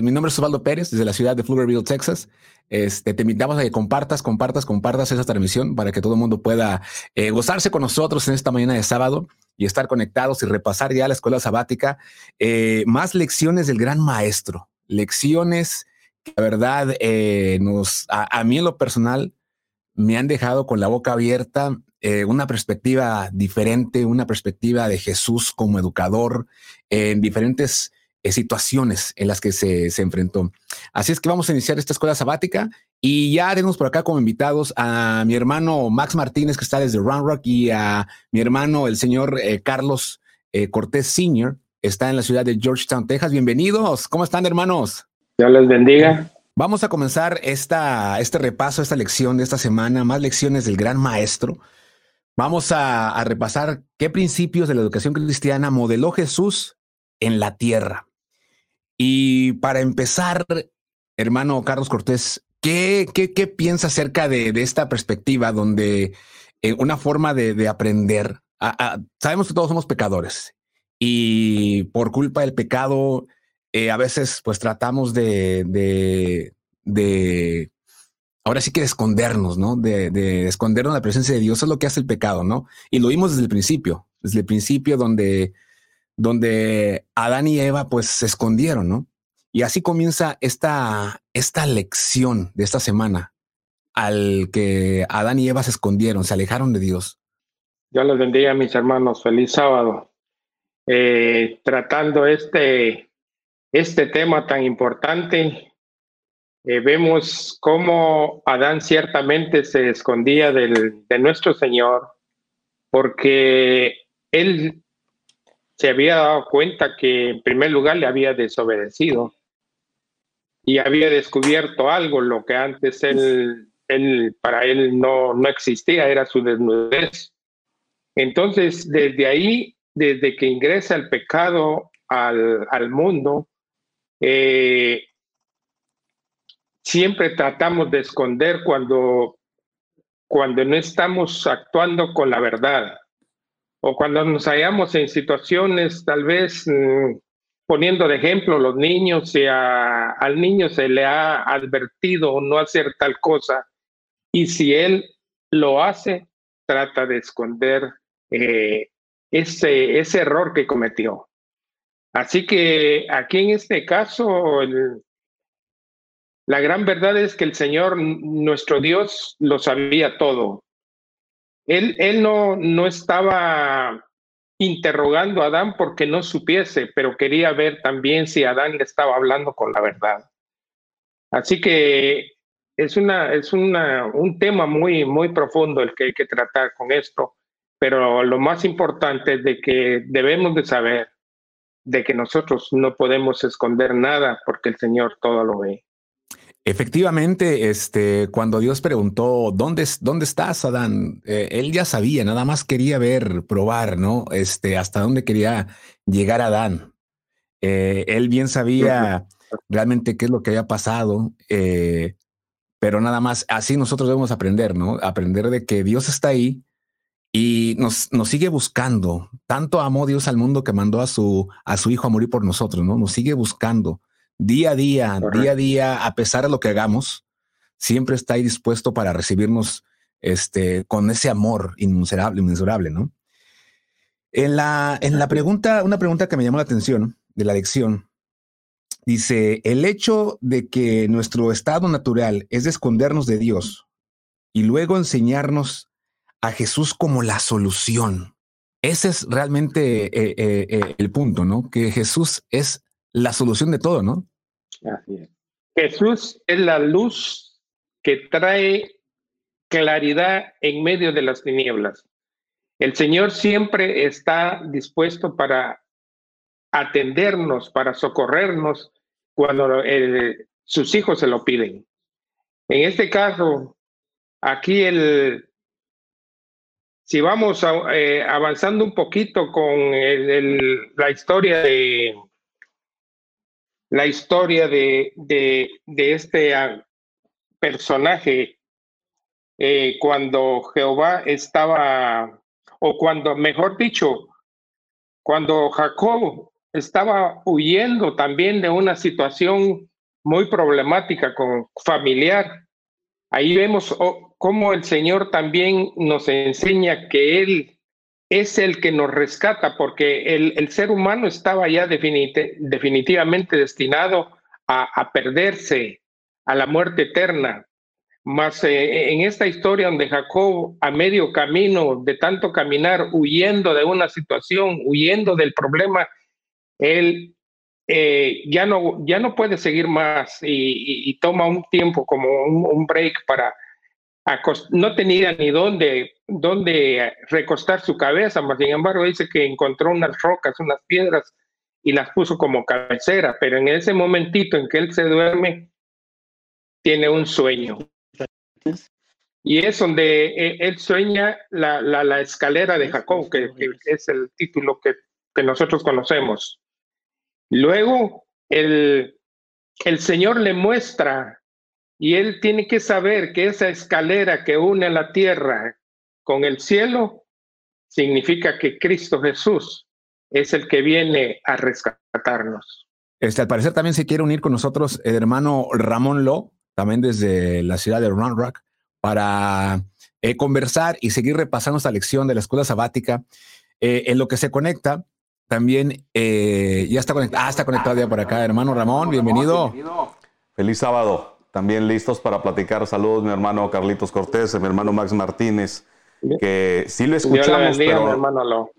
Mi nombre es Osvaldo Pérez, desde la ciudad de Pflugerville, Texas. Este, te invitamos a que compartas, compartas, compartas esa transmisión para que todo el mundo pueda eh, gozarse con nosotros en esta mañana de sábado y estar conectados y repasar ya la escuela sabática. Eh, más lecciones del gran maestro, lecciones que la verdad eh, nos, a, mí en lo personal, me han dejado con la boca abierta una perspectiva diferente, una perspectiva de Jesús como educador en diferentes eh, situaciones en las que se, se, enfrentó. Así es que vamos a iniciar esta escuela sabática y ya tenemos por acá como invitados a mi hermano Max Martínez, que está desde Round Rock, y a mi hermano, el señor eh, Carlos eh, Cortés Sr., está en la ciudad de Georgetown, Texas. Bienvenidos. ¿Cómo están, hermanos? Dios les bendiga. Vamos a comenzar esta, este repaso, esta lección de esta semana, más lecciones del gran maestro. Vamos a, a repasar qué principios de la educación cristiana modeló Jesús en la tierra. Y para empezar, hermano Carlos Cortés, ¿qué, piensa acerca de, esta perspectiva donde eh, una forma de, de aprender? sabemos que todos somos pecadores y por culpa del pecado eh, a veces pues tratamos de, de, de, ahora sí que de escondernos, ¿no? De, de escondernos la presencia de Dios. Eso es lo que hace el pecado, ¿no? Y lo vimos desde el principio, desde el principio donde donde Adán y Eva pues se escondieron, ¿no? Y así comienza esta, esta lección de esta semana al que Adán y Eva se escondieron, se alejaron de Dios. Dios los bendiga, mis hermanos. Feliz sábado. Eh, tratando este, este tema tan importante, eh, vemos cómo Adán ciertamente se escondía del, de nuestro Señor porque él se había dado cuenta que en primer lugar le había desobedecido y había descubierto algo, lo que antes él, él para él no, no existía, era su desnudez. Entonces, desde ahí, desde que ingresa el pecado al, al mundo, eh, siempre tratamos de esconder cuando, cuando no estamos actuando con la verdad o cuando nos hallamos en situaciones tal vez mm, poniendo de ejemplo los niños, si al niño se le ha advertido no hacer tal cosa y si él lo hace, trata de esconder eh, ese, ese error que cometió. Así que aquí en este caso, la gran verdad es que el Señor, nuestro Dios, lo sabía todo. Él, no, estaba interrogando a Adán porque no supiese, pero quería ver también si Adán le estaba hablando con la verdad. Así que es, un tema muy, muy profundo el que hay que tratar con esto, pero lo más importante es de que debemos de saber de que nosotros no podemos esconder nada porque el Señor todo lo ve. Efectivamente, este, cuando Dios preguntó, ¿dónde, dónde estás, Adán? Eh, él ya sabía, nada más quería ver, probar, ¿no? Este, hasta dónde quería llegar Adán. Eh, él bien sabía realmente qué es lo que había pasado, eh, pero nada más, así nosotros debemos aprender, ¿no? Aprender de que Dios está ahí y nos, nos sigue buscando. Tanto amó Dios al mundo que mandó a su, a su hijo a morir por nosotros, ¿no? Nos sigue buscando día a día, día a día, a pesar de lo que hagamos, siempre está ahí dispuesto para recibirnos este, con ese amor inmensurable, inmensurable, ¿no? En la, en la pregunta, una pregunta que me llamó la atención de la lección, dice, el hecho de que nuestro estado natural es de escondernos de Dios y luego enseñarnos a Jesús como la solución. Ese es realmente eh, eh, eh, el punto, ¿no? Que Jesús es la solución de todo, ¿no? Jesús es la luz que trae claridad en medio de las tinieblas. El Señor siempre está dispuesto para atendernos, para socorrernos cuando sus hijos se lo piden. En este caso, aquí el, si vamos eh, avanzando un poquito con la historia de, la historia de, de, este ah, personaje eh, cuando Jehová estaba, o cuando, mejor dicho, cuando Jacob estaba huyendo también de una situación muy problemática con familiar. Ahí vemos oh, cómo el Señor también nos enseña que Él es el que nos rescata, porque el, ser humano estaba ya definitivamente destinado a, perderse, a la muerte eterna. Más eh, en esta historia donde Jacob a medio camino de tanto caminar, huyendo de una situación, huyendo del problema, él eh, ya, no, ya no puede seguir más y, toma un tiempo como un, break para... No tenía ni dónde, dónde recostar su cabeza, mas sin embargo dice que encontró unas rocas, unas piedras y las puso como cabecera, pero en ese momentito en que él se duerme, tiene un sueño. Y es donde eh, él sueña la, la, escalera de Jacob, que, es el título que, que nosotros conocemos. Luego, el, el Señor le muestra y él tiene que saber que esa escalera que une la tierra con el cielo significa que Cristo Jesús es el que viene a rescatarnos. Este, al parecer también se quiere unir con nosotros el hermano Ramón Lo, también desde la ciudad de Round Rock, para eh, conversar y seguir repasando esta lección de la escuela sabática. Eh, en lo que se conecta, también eh, ya está conectado. Ah, está conectado ya por acá, hermano Ramón, bienvenido. Feliz sábado. También listos para platicar. Saludos, mi hermano Carlitos Cortés, mi hermano Max Martínez, que sí lo escuchamos, pero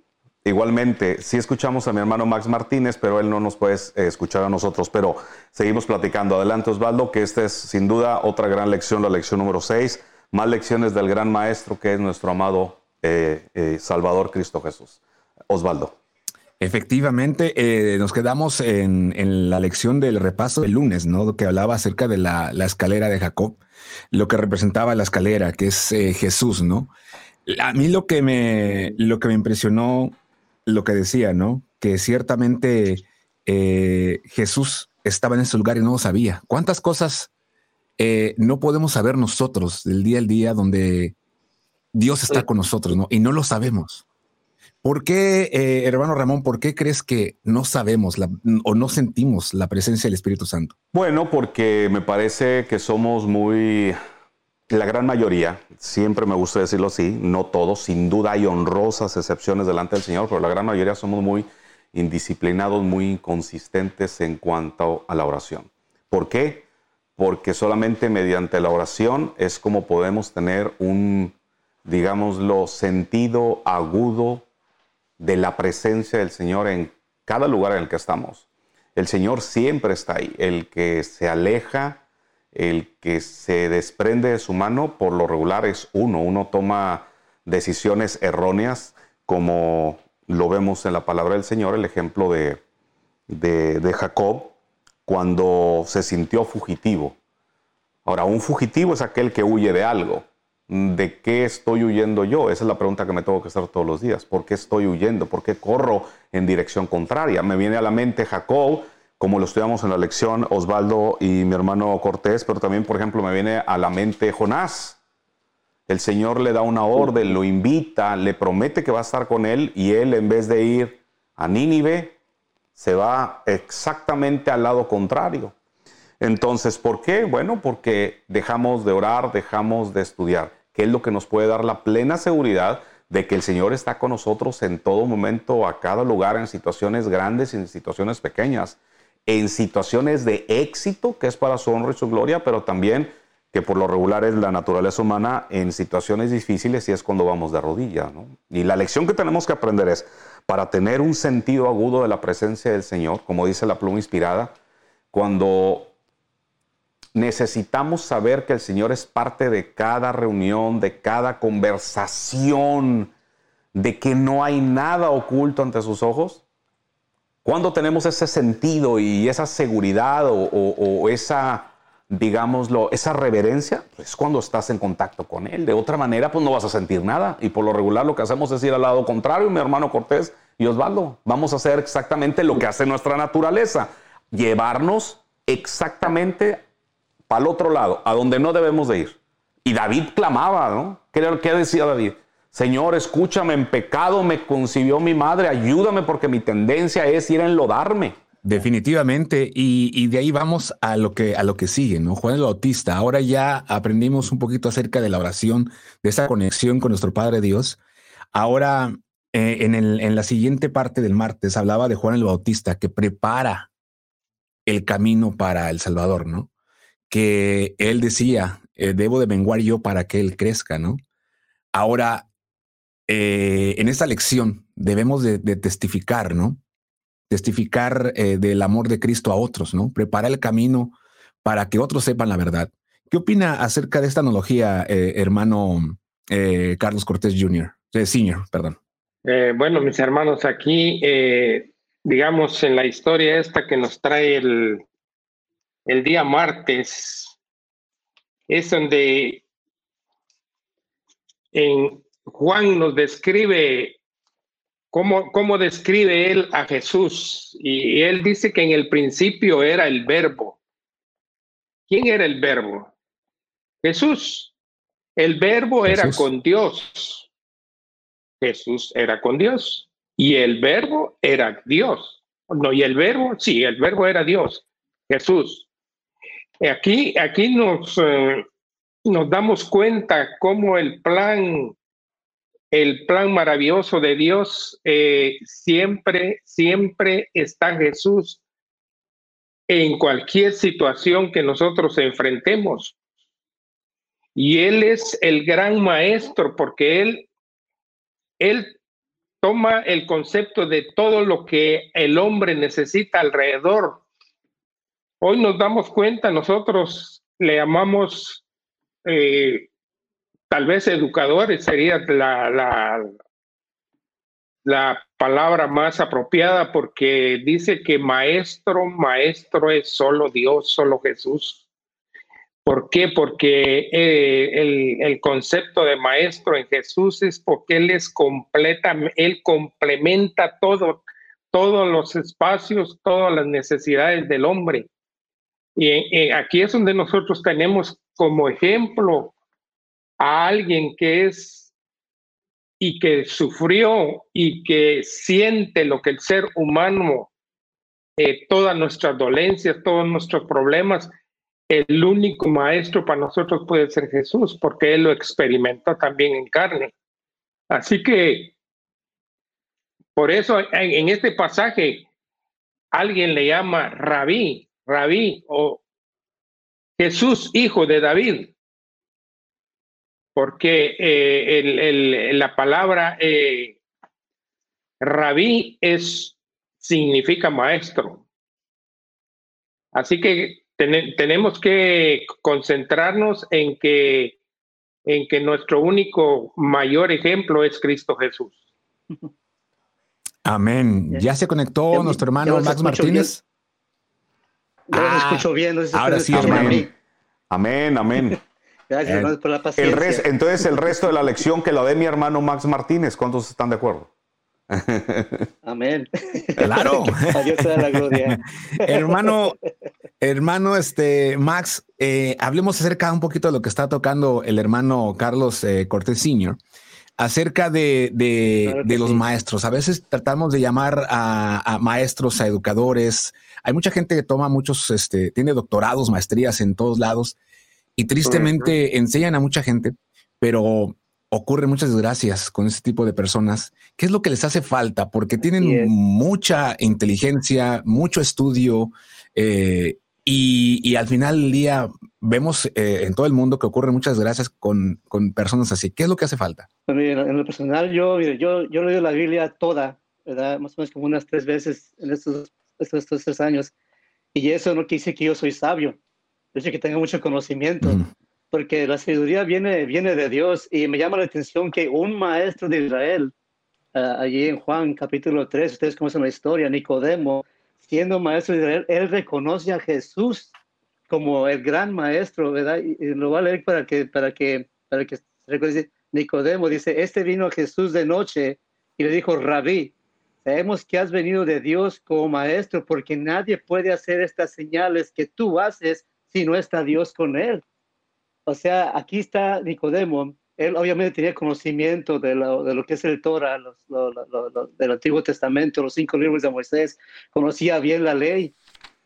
igualmente sí escuchamos a mi hermano Max Martínez, pero él no nos puede eh, escuchar a nosotros. Pero seguimos platicando. Adelante, Osvaldo, que esta es sin duda otra gran lección, la lección número 6. Más lecciones del gran maestro que es nuestro amado eh, Salvador Cristo Jesús. Osvaldo. Efectivamente, eh, nos quedamos en, la lección del repaso del lunes, ¿no? Que hablaba acerca de la, escalera de Jacob, lo que representaba la escalera, que es eh, Jesús, ¿no? A mí lo que me, lo que me impresionó, lo que decía, ¿no? Que ciertamente eh, Jesús estaba en ese lugar y no lo sabía. ¿Cuántas cosas no podemos saber nosotros del día al día donde Dios está con nosotros, ¿no? Y no lo sabemos. ¿Por qué, eh, hermano Ramón, por qué crees que no sabemos o no sentimos la presencia del Espíritu Santo? Bueno, porque me parece que somos muy, la gran mayoría, siempre me gusta decirlo así, no todos, sin duda hay honrosas excepciones delante del Señor, pero la gran mayoría somos muy indisciplinados, muy inconsistentes en cuanto a la oración. ¿Por qué? Porque solamente mediante la oración es como podemos tener un, digámoslo, sentido agudo de la presencia del Señor en cada lugar en el que estamos. El Señor siempre está ahí. El que se aleja, el que se desprende de su mano, por lo regular es uno. Uno toma decisiones erróneas, como lo vemos en la palabra del Señor, el ejemplo de, de, de Jacob, cuando se sintió fugitivo. Ahora, un fugitivo es aquel que huye de algo. ¿De qué estoy huyendo yo? Esa es la pregunta que me tengo que hacer todos los días. ¿Por qué estoy huyendo? ¿Por qué corro en dirección contraria? Me viene a la mente Jacob, como lo estudiamos en la lección Osvaldo y mi hermano Cortés, pero también, por ejemplo, me viene a la mente Jonás. El Señor le da una orden, lo invita, le promete que va a estar con él y él en vez de ir a Nínive, se va exactamente al lado contrario. Entonces, ¿por qué? Bueno, porque dejamos de orar, dejamos de estudiar que es lo que nos puede dar la plena seguridad de que el Señor está con nosotros en todo momento, a cada lugar, en situaciones grandes y en situaciones pequeñas, en situaciones de éxito, que es para su honra y su gloria, pero también que por lo regular es la naturaleza humana en situaciones difíciles y es cuando vamos de rodilla. Y la lección que tenemos que aprender es, para tener un sentido agudo de la presencia del Señor, como dice la pluma inspirada, cuando necesitamos saber que el Señor es parte de cada reunión, de cada conversación, de que no hay nada oculto ante sus ojos. Cuando tenemos ese sentido y esa seguridad o, esa, digámoslo, esa reverencia, es cuando estás en contacto con Él. De otra manera, pues no vas a sentir nada. Y por lo regular lo que hacemos es ir al lado contrario, mi hermano Cortés y Osvaldo. Vamos a hacer exactamente lo que hace nuestra naturaleza, llevarnos exactamente para el otro lado, a donde no debemos de ir. Y David clamaba, ¿no? ¿Qué, ¿Qué, decía David? Señor, escúchame, en pecado me concibió mi madre, ayúdame porque mi tendencia es ir a enlodarme. Definitivamente, y, de ahí vamos a lo que a lo que sigue, ¿no? Juan el Bautista. Ahora ya aprendimos un poquito acerca de la oración, de esa conexión con nuestro Padre Dios. Ahora, eh, en, en la siguiente parte del martes hablaba de Juan el Bautista que prepara el camino para el Salvador, ¿no? Que él decía, eh, debo de menguar yo para que él crezca, ¿no? Ahora, eh, en esta lección debemos de testificar, ¿no? testificar eh, del amor de Cristo a otros, ¿no? Preparar el camino para que otros sepan la verdad. ¿Qué opina acerca de esta analogía, hermano Carlos Cortés Jr., Senior, perdón? bueno, mis hermanos, aquí, digamos, en la historia esta que nos trae el, el día martes, es donde en Juan nos describe ¿Cómo, describe él a Jesús? Y él dice que en el principio era el verbo. ¿Quién era el verbo? Jesús. El verbo era con Dios. Jesús era con Dios. Y el verbo era Dios. No, y el verbo, sí, el verbo era Dios. Jesús. Aquí, aquí nos, eh, nos damos cuenta cómo el plan el plan maravilloso de Dios, eh, siempre, siempre está Jesús en cualquier situación que nosotros enfrentemos. Y Él es el gran maestro porque Él, Él toma el concepto de todo lo que el hombre necesita alrededor. Hoy nos damos cuenta, nosotros le llamamos eh, tal vez educadores sería la, la, la, palabra más apropiada porque dice que maestro, maestro es solo Dios, solo Jesús. ¿Por qué? Porque eh, el, el, concepto de maestro en Jesús es porque Él es completa, Él complementa todo, todos los espacios, todas las necesidades del hombre. Y eh, aquí es donde nosotros tenemos como ejemplo a alguien que es y que sufrió y que siente lo que el ser humano, eh, todas nuestras dolencias, todos nuestros problemas, el único maestro para nosotros puede ser Jesús, porque Él lo experimentó también en carne. Así que, por eso en, este pasaje, alguien le llama rabí, rabí o Jesús, hijo de David porque eh, la palabra eh, rabí es, significa maestro. Así que tenemos que concentrarnos en que, en que nuestro único mayor ejemplo es Cristo Jesús. Amén. Ya se conectó nuestro hermano Max Martínez. Yo ah, escucho bien. ahora sí, hermano. Amén, amén. Gracias, por la paciencia. entonces, el resto de la lección que la dé mi hermano Max Martínez, ¿cuántos están de acuerdo? Amén. Claro. Adiós a la gloria. hermano, hermano, este Max, eh, hablemos acerca un poquito de lo que está tocando el hermano Carlos eh, Cortés Sr. acerca de, de, los maestros. A veces tratamos de llamar a, a, maestros, a educadores. Hay mucha gente que toma muchos, este, tiene doctorados, maestrías en todos lados y tristemente enseñan a mucha gente, pero ocurren muchas desgracias con ese tipo de personas. ¿Qué es lo que les hace falta? Porque tienen mucha inteligencia, mucho estudio eh, y, al final del día vemos eh, en todo el mundo que ocurren muchas desgracias con, con, personas así. ¿Qué es lo que hace falta? en lo personal, yo, yo, yo leo la Biblia toda, ¿verdad? Más o menos como unas tres veces en estos, estos, estos tres años. Y eso no quiere decir que yo soy sabio dice que tenga mucho conocimiento, porque la sabiduría viene, viene de Dios y me llama la atención que un maestro de Israel, ah, allí en Juan capítulo 3, ustedes conocen la historia, Nicodemo, siendo maestro de Israel, él reconoce a Jesús como el gran maestro, ¿verdad? Y, lo voy a leer para que, para que, para que se. Nicodemo dice, este vino a Jesús de noche y le dijo, rabí, sabemos que has venido de Dios como maestro, porque nadie puede hacer estas señales que tú haces si no está Dios con él. O sea, aquí está Nicodemo, él obviamente tenía conocimiento de lo, de lo que es el Torah, del Antiguo Testamento, los cinco libros de Moisés, conocía bien la ley,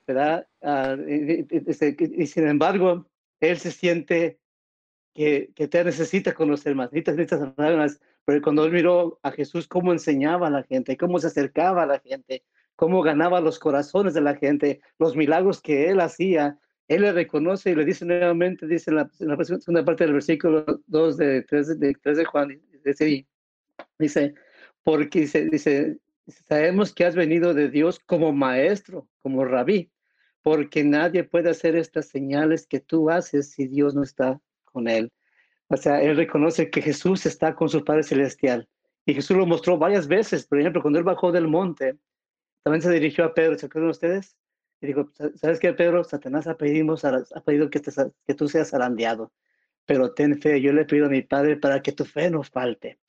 ¿verdad? Ah, y, sin embargo, él se siente que, que te necesita conocer más, necesita más, pero cuando él miró a Jesús cómo enseñaba a la gente, cómo se acercaba a la gente, cómo ganaba los corazones de la gente, los milagros que él hacía, él le reconoce y le dice nuevamente, dice en la, segunda parte del versículo 2 de 3 de, de Juan, dice, dice, porque dice, dice, sabemos que has venido de Dios como maestro, como rabí, porque nadie puede hacer estas señales que tú haces si Dios no está con él. O sea, él reconoce que Jesús está con su Padre Celestial. Y Jesús lo mostró varias veces. Por ejemplo, cuando él bajó del monte, también se dirigió a Pedro, ¿se acuerdan ustedes? Y dijo, ¿sabes qué, Pedro? Satanás ha pedido, ha pedido que, que tú seas arandeado, pero ten fe, yo le pido a mi Padre para que tu fe no falte.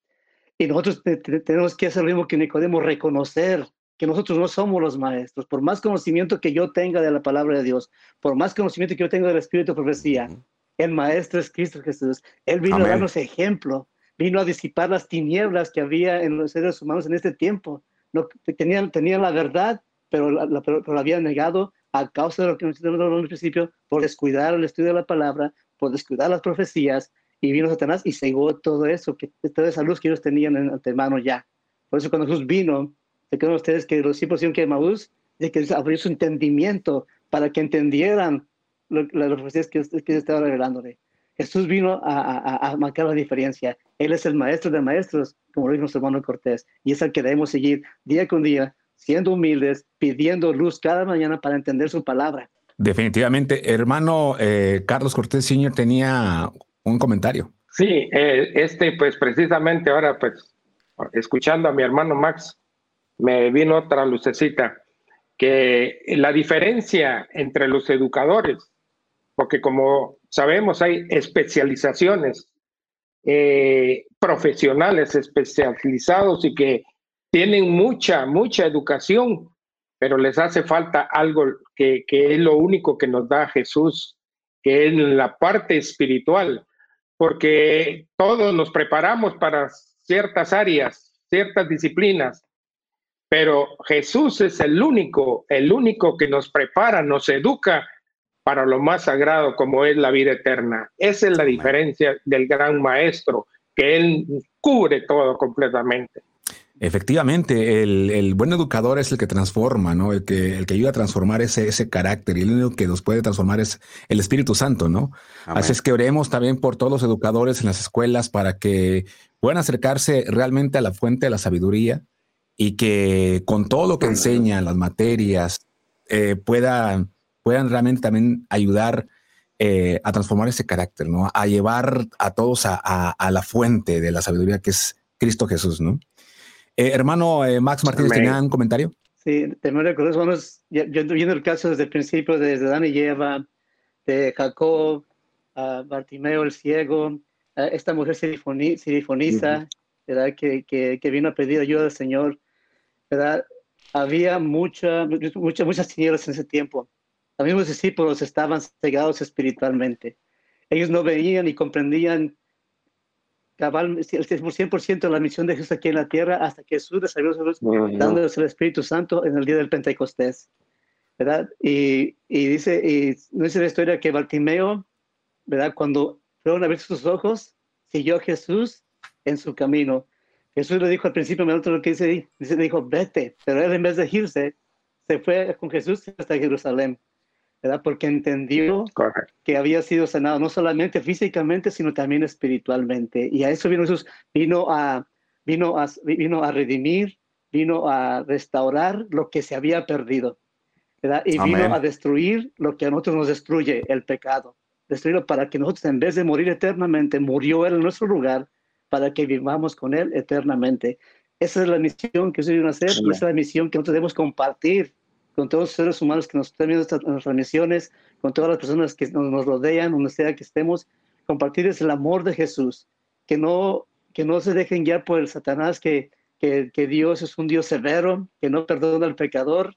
Y nosotros tenemos que hacer lo mismo que Nicodemo, reconocer que nosotros no somos los maestros. Por más conocimiento que yo tenga de la palabra de Dios, por más conocimiento que yo tenga del Espíritu de profecía, el maestro es Cristo Jesús. Él vino a darnos ejemplo, vino a disipar las tinieblas que había en los seres humanos en este tiempo. No, tenían, tenían la verdad, pero la, pero, la habían negado a causa de lo que nos en el principio, por descuidar el estudio de la palabra, por descuidar las profecías, y vino Satanás y cegó todo eso, que, toda esa luz que ellos tenían en antemano ya. Por eso cuando Jesús vino, se quedan ustedes que los discípulos que Maús, de que abrió su entendimiento para que entendieran las profecías que, que estaba revelándole. Jesús vino a, a, marcar la diferencia. Él es el maestro de maestros, como lo dijo nuestro hermano Cortés, y es el que debemos seguir día con día, siendo humildes, pidiendo luz cada mañana para entender su palabra. Definitivamente. Hermano eh, Carlos Cortés Sr. tenía un comentario. Sí, eh, este, pues precisamente ahora, pues, escuchando a mi hermano Max, me vino otra lucecita, que la diferencia entre los educadores porque como sabemos hay especializaciones eh, profesionales especializados y que tienen mucha, mucha educación, pero les hace falta algo que, que es lo único que nos da Jesús, que es la parte espiritual, porque todos nos preparamos para ciertas áreas, ciertas disciplinas, pero Jesús es el único, el único que nos prepara, nos educa para lo más sagrado como es la vida eterna. Esa es la diferencia del gran maestro, que él cubre todo completamente. Efectivamente, el, buen educador es el que transforma, ¿no? El que, el que ayuda a transformar ese, ese carácter y el único que nos puede transformar es el Espíritu Santo, ¿no? Así es que oremos también por todos los educadores en las escuelas para que puedan acercarse realmente a la fuente de la sabiduría y que con todo lo que enseñan, las materias, eh, puedan puedan realmente también ayudar eh, a transformar ese carácter, ¿no? A llevar a todos a, la fuente de la sabiduría que es Cristo Jesús, ¿no? Eh, hermano eh, Max Martínez, ¿tenía un comentario? Sí, te me recuerdo, yo viendo el caso desde el principio, desde Dan y Eva, de Jacob, Bartimeo el ciego, esta mujer sirifonisa, ¿verdad? Que, que, que, vino a pedir ayuda al Señor, ¿verdad? Había mucha, mucha, muchas tinieblas en ese tiempo los mismos discípulos estaban cegados espiritualmente. Ellos no veían ni comprendían cabal, el 100% de la misión de Jesús aquí en la tierra hasta que Jesús les abrió dándoles el Espíritu Santo en el día del Pentecostés. ¿verdad? Y, y dice, y no dice la historia que Bartimeo, ¿verdad? Cuando fueron a abrir sus ojos, siguió a Jesús en su camino. Jesús le dijo al principio, me lo que dice, dice, le dijo, vete, pero él en vez de irse, se fue con Jesús hasta Jerusalén. ¿Verdad? Porque entendió que había sido sanado no solamente físicamente, sino también espiritualmente. Y a eso vino Jesús, vino a, vino a, vino a redimir, vino a restaurar lo que se había perdido, ¿verdad? Y vino a destruir lo que a nosotros nos destruye, el pecado. Destruirlo para que nosotros, en vez de morir eternamente, murió Él en nuestro lugar para que vivamos con Él eternamente. Esa es la misión que ustedes a hacer, esa es la misión que nosotros debemos compartir con todos los seres humanos que nos están viendo estas transmisiones, con todas las personas que nos, rodean, donde sea que estemos, compartirles el amor de Jesús, que no, que no se dejen guiar por el Satanás, que, que, Dios es un Dios severo, que no perdona al pecador,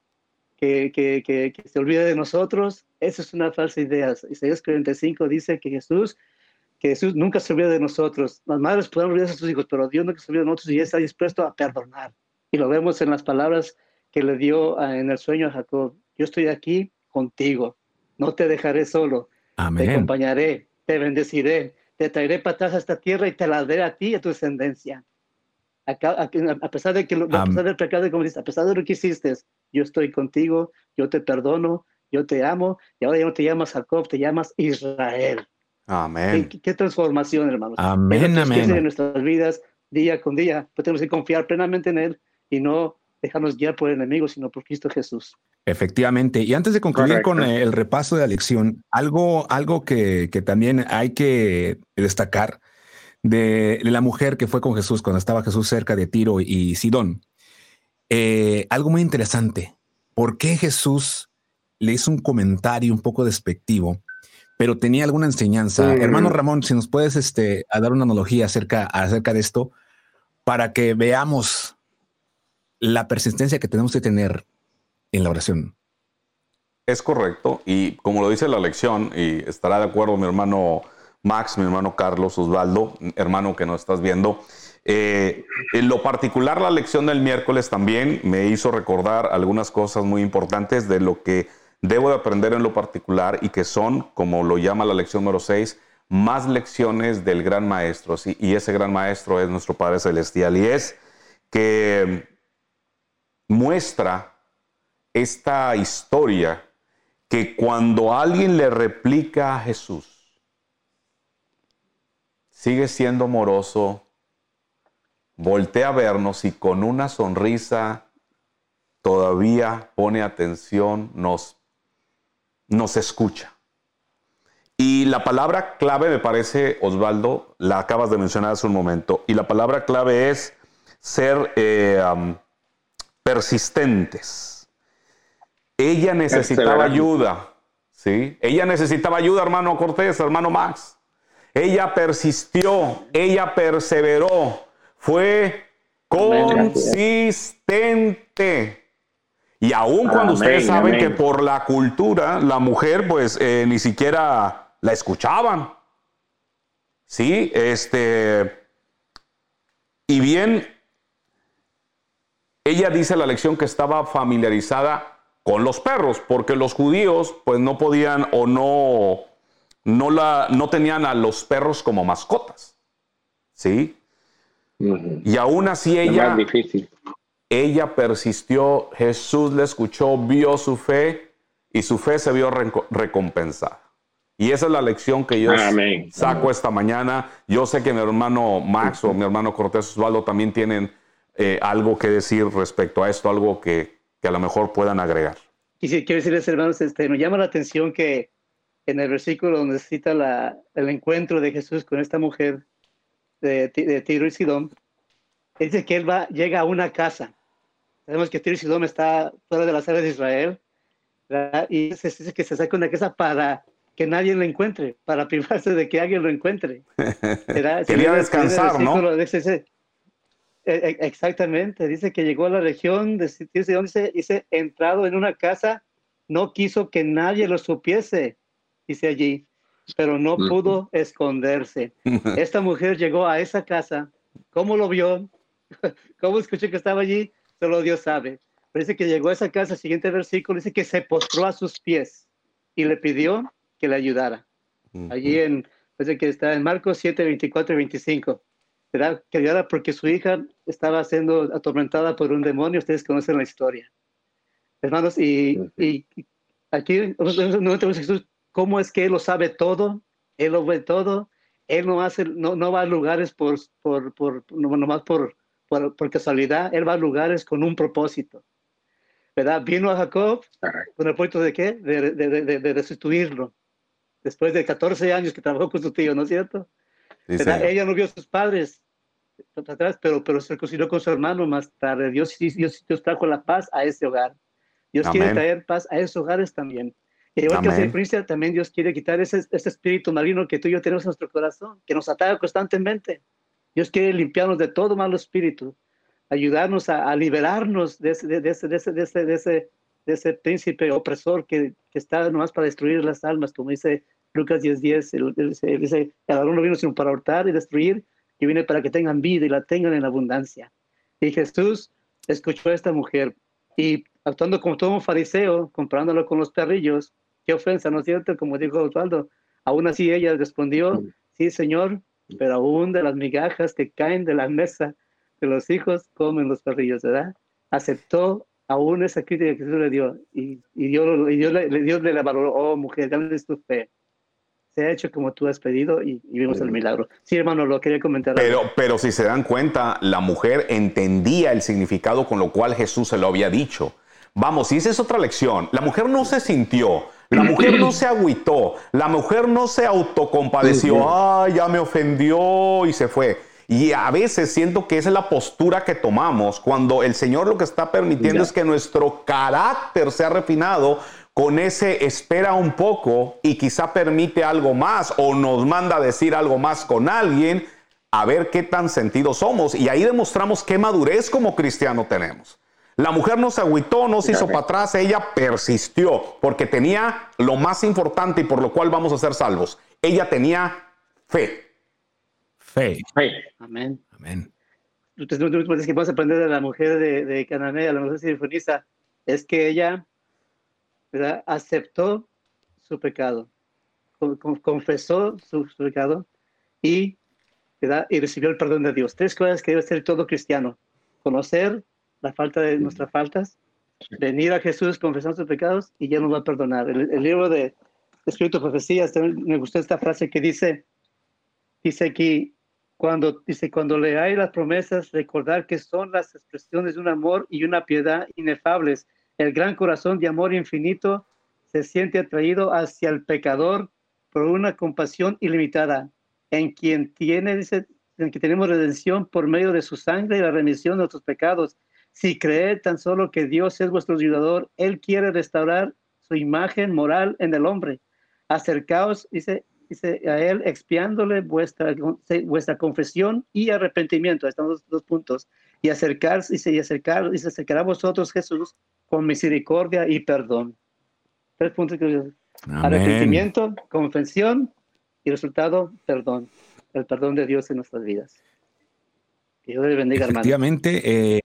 que, que, se olvide de nosotros. Esa es una falsa idea. Isaías 45 dice que Jesús que Jesús nunca se olvida de nosotros. Las madres pueden olvidar de sus hijos, pero Dios nunca se olvida de nosotros y está dispuesto a perdonar. Y lo vemos en las palabras que le dio en el sueño a Jacob. Yo estoy aquí contigo, no te dejaré solo, te acompañaré, te bendeciré, te traeré para atrás a esta tierra y te la daré a ti y a tu descendencia. A, pesar de que a pesar del pecado, como dices, a pesar de lo que hiciste, yo estoy contigo, yo te perdono, yo te amo, y ahora ya no te llamas Jacob, te llamas Israel. Amén. Qué, transformación, hermanos. Amén, amén. En nuestras vidas, día con día, pues tenemos que confiar plenamente en Él y no dejarnos guiar por el enemigo, sino por Cristo Jesús. Efectivamente. Y antes de concluir con el repaso de la lección, algo, algo que, que también hay que destacar de, la mujer que fue con Jesús cuando estaba Jesús cerca de Tiro y Sidón. Eh, algo muy interesante. ¿Por qué Jesús le hizo un comentario un poco despectivo, pero tenía alguna enseñanza? Mm. Hermano Ramón, si nos puedes este, dar una analogía acerca, acerca de esto para que veamos la persistencia que tenemos que tener en la oración. Es correcto. Y como lo dice la lección, y estará de acuerdo mi hermano Max, mi hermano Carlos, Osvaldo, hermano que nos estás viendo. Eh, en lo particular, la lección del miércoles también me hizo recordar algunas cosas muy importantes de lo que debo de aprender en lo particular y que son, como lo llama la lección número 6, más lecciones del gran maestro. Y ese gran maestro es nuestro Padre Celestial y es que muestra esta historia que cuando alguien le replica a Jesús, sigue siendo moroso, voltea a vernos y con una sonrisa todavía pone atención, nos, nos escucha. Y la palabra clave, me parece, Osvaldo, la acabas de mencionar hace un momento, y la palabra clave es ser eh, persistentes. Ella necesitaba ayuda, ¿sí? Ella necesitaba ayuda, hermano Cortés, hermano Max. Ella persistió, ella perseveró, fue consistente. Y aun cuando ustedes saben que por la cultura, la mujer, pues eh, ni siquiera la escuchaban. Sí, este. Y bien, ella dice la lección que estaba familiarizada con los perros, porque los judíos, pues no podían o no no, la, no tenían a los perros como mascotas. ¿Sí? Y aún así ella, ella persistió, Jesús le escuchó, vio su fe y su fe se vio recompensada. Y esa es la lección que yo saco esta mañana. Yo sé que mi hermano Max o mi hermano Cortés Osvaldo también tienen eh, algo que decir respecto a esto, algo que, a lo mejor puedan agregar. Y si quiero decirles, hermanos, este, nos llama la atención que en el versículo donde cita la, el encuentro de Jesús con esta mujer de, de Tiro y Sidón, dice que él va, llega a una casa. Sabemos que Tiro y Sidón está fuera de las áreas de Israel, y dice que se saca una casa para que nadie lo encuentre, para privarse de que alguien lo encuentre. Quería descansar, ¿no? Exactamente, dice que llegó a la región de Sidón, dice, dice, entrado en una casa, no quiso que nadie lo supiese dice allí, pero no pudo esconderse. Esta mujer llegó a esa casa, ¿cómo lo vio? ¿Cómo escuché que estaba allí? Solo Dios sabe. Parece que llegó a esa casa, siguiente versículo, dice que se postró a sus pies y le pidió que le ayudara. Allí en, parece que está en Marcos 7, 24 y 25. ¿Verdad? Que ayudara porque su hija estaba siendo atormentada por un demonio. Ustedes conocen la historia. Hermanos, y, y aquí no tenemos Jesús cómo es que Él lo sabe todo, Él lo ve todo, Él no, hace, no, no va a lugares por, por, por, no, nomás por, por, por, casualidad, Él va a lugares con un propósito. ¿Verdad? Vino a Jacob con el propósito de qué? De, de, de, de, restituirlo. Después de 14 años que trabajó con su tío, ¿no es cierto? Ella no vio a sus padres atrás, pero, pero se reconcilió con su hermano más tarde. Dios, Dios, Dios trajo la paz a ese hogar. Dios quiere traer paz a esos hogares también. Y igual que hacer príncipe, también Dios quiere quitar ese, ese, espíritu marino que tú y yo tenemos en nuestro corazón, que nos ataca constantemente. Dios quiere limpiarnos de todo malo espíritu, ayudarnos a, liberarnos de ese, de, ese, de, ese, de, ese, de, ese, de ese príncipe opresor que, que está nomás para destruir las almas, como dice Lucas 10:10, 10, él, dice, el ladrón no vino sino para hurtar y destruir, y viene para que tengan vida y la tengan en abundancia. Y Jesús escuchó a esta mujer y actuando como todo un fariseo, comparándolo con los perrillos, qué ofensa, ¿no es cierto? Como dijo Osvaldo, aún así ella respondió, sí, Señor, pero aún de las migajas que caen de la mesa de los hijos comen los perrillos, ¿verdad? Aceptó aún esa crítica que Jesús le dio y, y Dios, y Dios, le, Dios le valoró, oh mujer, grande tu fe. Se ha hecho como tú has pedido y, vimos el milagro. Sí, hermano, lo quería comentar. Pero, pero si se dan cuenta, la mujer entendía el significado con lo cual Jesús se lo había dicho. Vamos, y esa es otra lección. La mujer no se sintió, la mujer no se agüitó, la mujer no se autocompadeció, ay, ya me ofendió y se fue. Y a veces siento que esa es la postura que tomamos cuando el Señor lo que está permitiendo es que nuestro carácter sea refinado con ese espera un poco y quizá permite algo más o nos manda a decir algo más con alguien, a ver qué tan sentidos somos. Y ahí demostramos qué madurez como cristiano tenemos. La mujer no se agüitó, no se hizo para atrás, ella persistió porque tenía lo más importante y por lo cual vamos a ser salvos. Ella tenía fe. Fe. Amén. Amén. Entonces, que a aprender de la mujer de, de Cananea, la mujer sinfonista, es que ella aceptó su pecado, confesó su, pecado y, y recibió el perdón de Dios. Tres cosas que debe ser todo cristiano. Conocer la falta de nuestras faltas, venir a Jesús, confesar sus pecados y ya nos va a perdonar. El, libro de Escrito Profecías, me gustó esta frase que dice, dice aquí, cuando dice cuando leáis las promesas recordar que son las expresiones de un amor y una piedad inefables el gran corazón de amor infinito se siente atraído hacia el pecador por una compasión ilimitada en quien tiene dice en que tenemos redención por medio de su sangre y la remisión de nuestros pecados si cree tan solo que Dios es vuestro ayudador él quiere restaurar su imagen moral en el hombre acercaos dice dice a él expiándole vuestra, vuestra confesión y arrepentimiento. Están los dos puntos. Y acercarse, dice, y acercar, se acercará a vosotros Jesús con misericordia y perdón. Tres puntos. Arrepentimiento, confesión y resultado, perdón. El perdón de Dios en nuestras vidas. Que Dios le bendiga, Efectivamente, eh,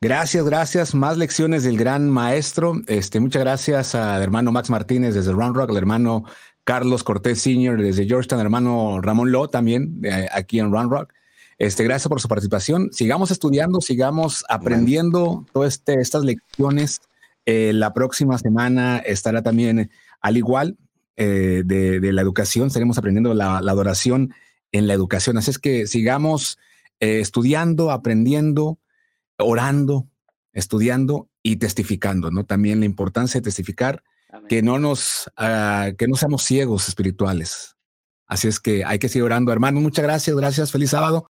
Gracias, gracias. Más lecciones del gran maestro. Este, muchas gracias al hermano Max Martínez desde Round Rock, al hermano Carlos Cortés Sr. desde Georgetown, hermano Ramón Lo también aquí en Run Rock. Este, gracias por su participación. Sigamos estudiando, sigamos aprendiendo todas este, estas lecciones. Eh, la próxima semana estará también, al igual eh, de, la educación, estaremos aprendiendo la, adoración en la educación. Así es que sigamos eh, estudiando, aprendiendo, orando, estudiando y testificando, ¿no? También la importancia de testificar que no nos, ah, que no seamos ciegos espirituales. Así es que hay que seguir orando. Hermano, muchas gracias. Gracias. Feliz sábado.